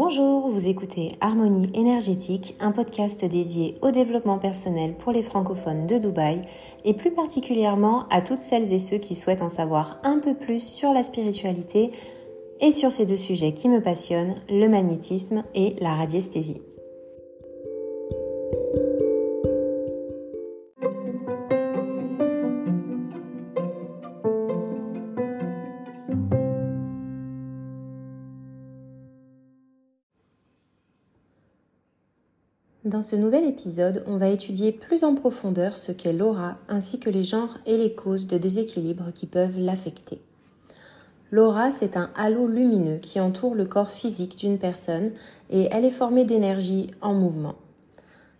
Bonjour, vous écoutez Harmonie énergétique, un podcast dédié au développement personnel pour les francophones de Dubaï et plus particulièrement à toutes celles et ceux qui souhaitent en savoir un peu plus sur la spiritualité et sur ces deux sujets qui me passionnent, le magnétisme et la radiesthésie. Dans ce nouvel épisode, on va étudier plus en profondeur ce qu'est l'aura ainsi que les genres et les causes de déséquilibre qui peuvent l'affecter. L'aura, c'est un halo lumineux qui entoure le corps physique d'une personne et elle est formée d'énergie en mouvement.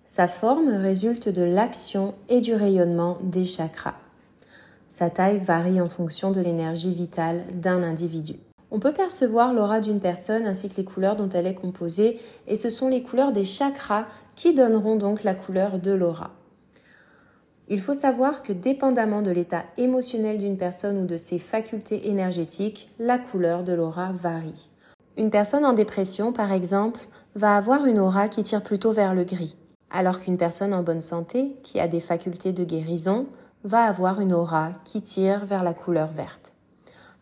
Sa forme résulte de l'action et du rayonnement des chakras. Sa taille varie en fonction de l'énergie vitale d'un individu. On peut percevoir l'aura d'une personne ainsi que les couleurs dont elle est composée, et ce sont les couleurs des chakras qui donneront donc la couleur de l'aura. Il faut savoir que dépendamment de l'état émotionnel d'une personne ou de ses facultés énergétiques, la couleur de l'aura varie. Une personne en dépression, par exemple, va avoir une aura qui tire plutôt vers le gris, alors qu'une personne en bonne santé, qui a des facultés de guérison, va avoir une aura qui tire vers la couleur verte.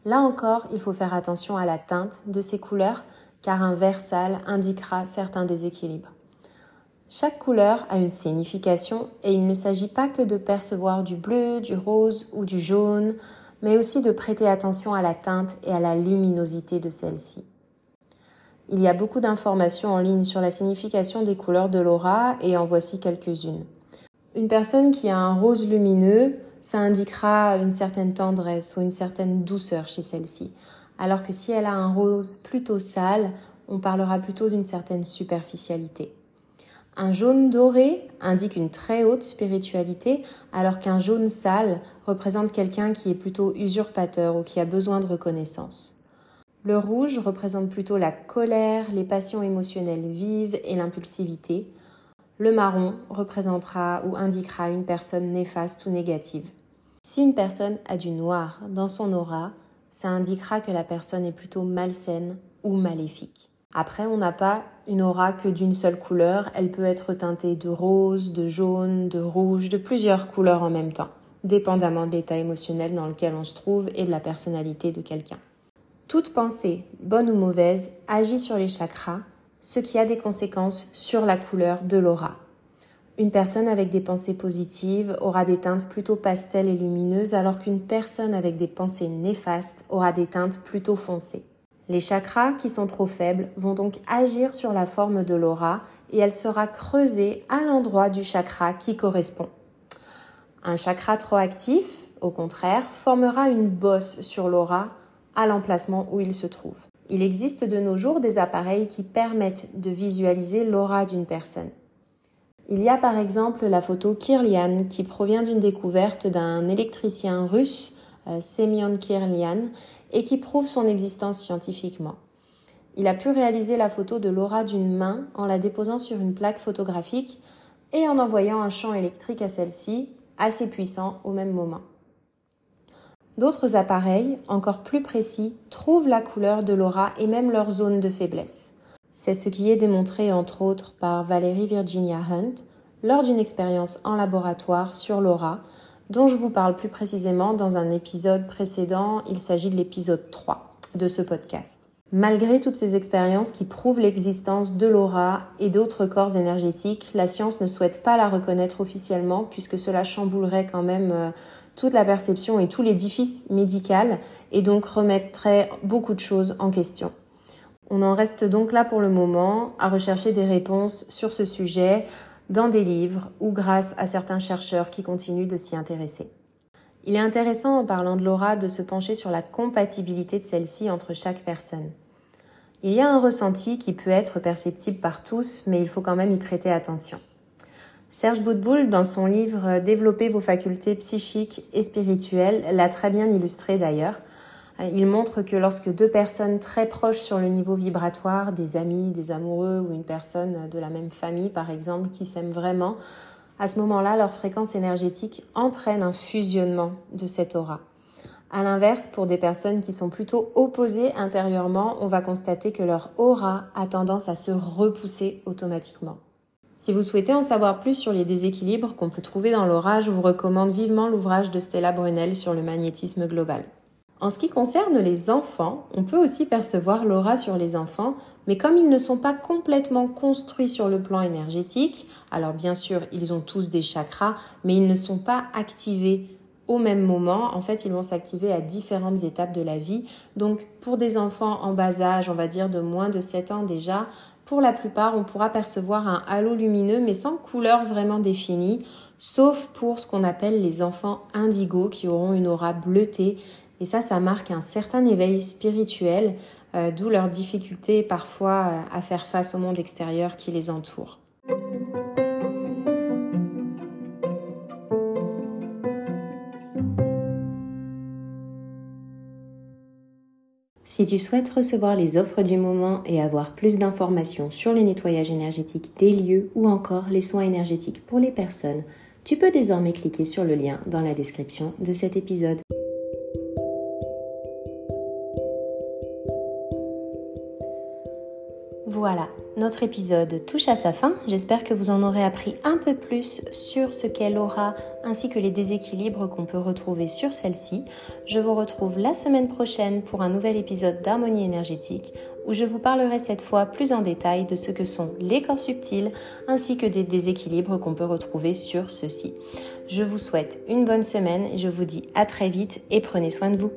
Là encore, il faut faire attention à la teinte de ces couleurs car un vert sale indiquera certains déséquilibres. Chaque couleur a une signification et il ne s'agit pas que de percevoir du bleu, du rose ou du jaune, mais aussi de prêter attention à la teinte et à la luminosité de celle-ci. Il y a beaucoup d'informations en ligne sur la signification des couleurs de l'aura et en voici quelques-unes. Une personne qui a un rose lumineux ça indiquera une certaine tendresse ou une certaine douceur chez celle-ci. Alors que si elle a un rose plutôt sale, on parlera plutôt d'une certaine superficialité. Un jaune doré indique une très haute spiritualité, alors qu'un jaune sale représente quelqu'un qui est plutôt usurpateur ou qui a besoin de reconnaissance. Le rouge représente plutôt la colère, les passions émotionnelles vives et l'impulsivité. Le marron représentera ou indiquera une personne néfaste ou négative. Si une personne a du noir dans son aura, ça indiquera que la personne est plutôt malsaine ou maléfique. Après, on n'a pas une aura que d'une seule couleur, elle peut être teintée de rose, de jaune, de rouge, de plusieurs couleurs en même temps, dépendamment de l'état émotionnel dans lequel on se trouve et de la personnalité de quelqu'un. Toute pensée, bonne ou mauvaise, agit sur les chakras ce qui a des conséquences sur la couleur de l'aura. Une personne avec des pensées positives aura des teintes plutôt pastel et lumineuses alors qu'une personne avec des pensées néfastes aura des teintes plutôt foncées. Les chakras qui sont trop faibles vont donc agir sur la forme de l'aura et elle sera creusée à l'endroit du chakra qui correspond. Un chakra trop actif, au contraire, formera une bosse sur l'aura à l'emplacement où il se trouve. Il existe de nos jours des appareils qui permettent de visualiser l'aura d'une personne. Il y a par exemple la photo Kirlian qui provient d'une découverte d'un électricien russe, euh, Semyon Kirlian, et qui prouve son existence scientifiquement. Il a pu réaliser la photo de l'aura d'une main en la déposant sur une plaque photographique et en envoyant un champ électrique à celle-ci, assez puissant au même moment. D'autres appareils, encore plus précis, trouvent la couleur de l'aura et même leur zone de faiblesse. C'est ce qui est démontré entre autres par Valérie Virginia Hunt lors d'une expérience en laboratoire sur l'aura, dont je vous parle plus précisément dans un épisode précédent, il s'agit de l'épisode 3 de ce podcast. Malgré toutes ces expériences qui prouvent l'existence de l'aura et d'autres corps énergétiques, la science ne souhaite pas la reconnaître officiellement puisque cela chamboulerait quand même euh, toute la perception et tout l'édifice médical et donc remettrait beaucoup de choses en question. On en reste donc là pour le moment à rechercher des réponses sur ce sujet dans des livres ou grâce à certains chercheurs qui continuent de s'y intéresser. Il est intéressant en parlant de l'aura de se pencher sur la compatibilité de celle-ci entre chaque personne. Il y a un ressenti qui peut être perceptible par tous, mais il faut quand même y prêter attention. Serge Boutboul, dans son livre Développer vos facultés psychiques et spirituelles, l'a très bien illustré d'ailleurs. Il montre que lorsque deux personnes très proches sur le niveau vibratoire, des amis, des amoureux ou une personne de la même famille par exemple, qui s'aiment vraiment, à ce moment-là, leur fréquence énergétique entraîne un fusionnement de cette aura. A l'inverse, pour des personnes qui sont plutôt opposées intérieurement, on va constater que leur aura a tendance à se repousser automatiquement. Si vous souhaitez en savoir plus sur les déséquilibres qu'on peut trouver dans l'aura, je vous recommande vivement l'ouvrage de Stella Brunel sur le magnétisme global. En ce qui concerne les enfants, on peut aussi percevoir l'aura sur les enfants, mais comme ils ne sont pas complètement construits sur le plan énergétique, alors bien sûr, ils ont tous des chakras, mais ils ne sont pas activés au même moment. En fait, ils vont s'activer à différentes étapes de la vie. Donc, pour des enfants en bas âge, on va dire de moins de 7 ans déjà, pour la plupart, on pourra percevoir un halo lumineux, mais sans couleur vraiment définie, sauf pour ce qu'on appelle les enfants indigos qui auront une aura bleutée et ça, ça marque un certain éveil spirituel, euh, d'où leur difficulté parfois euh, à faire face au monde extérieur qui les entoure. Si tu souhaites recevoir les offres du moment et avoir plus d'informations sur les nettoyages énergétiques des lieux ou encore les soins énergétiques pour les personnes, tu peux désormais cliquer sur le lien dans la description de cet épisode. Voilà, notre épisode touche à sa fin. J'espère que vous en aurez appris un peu plus sur ce qu'est l'aura ainsi que les déséquilibres qu'on peut retrouver sur celle-ci. Je vous retrouve la semaine prochaine pour un nouvel épisode d'harmonie énergétique où je vous parlerai cette fois plus en détail de ce que sont les corps subtils ainsi que des déséquilibres qu'on peut retrouver sur ceux-ci. Je vous souhaite une bonne semaine, je vous dis à très vite et prenez soin de vous.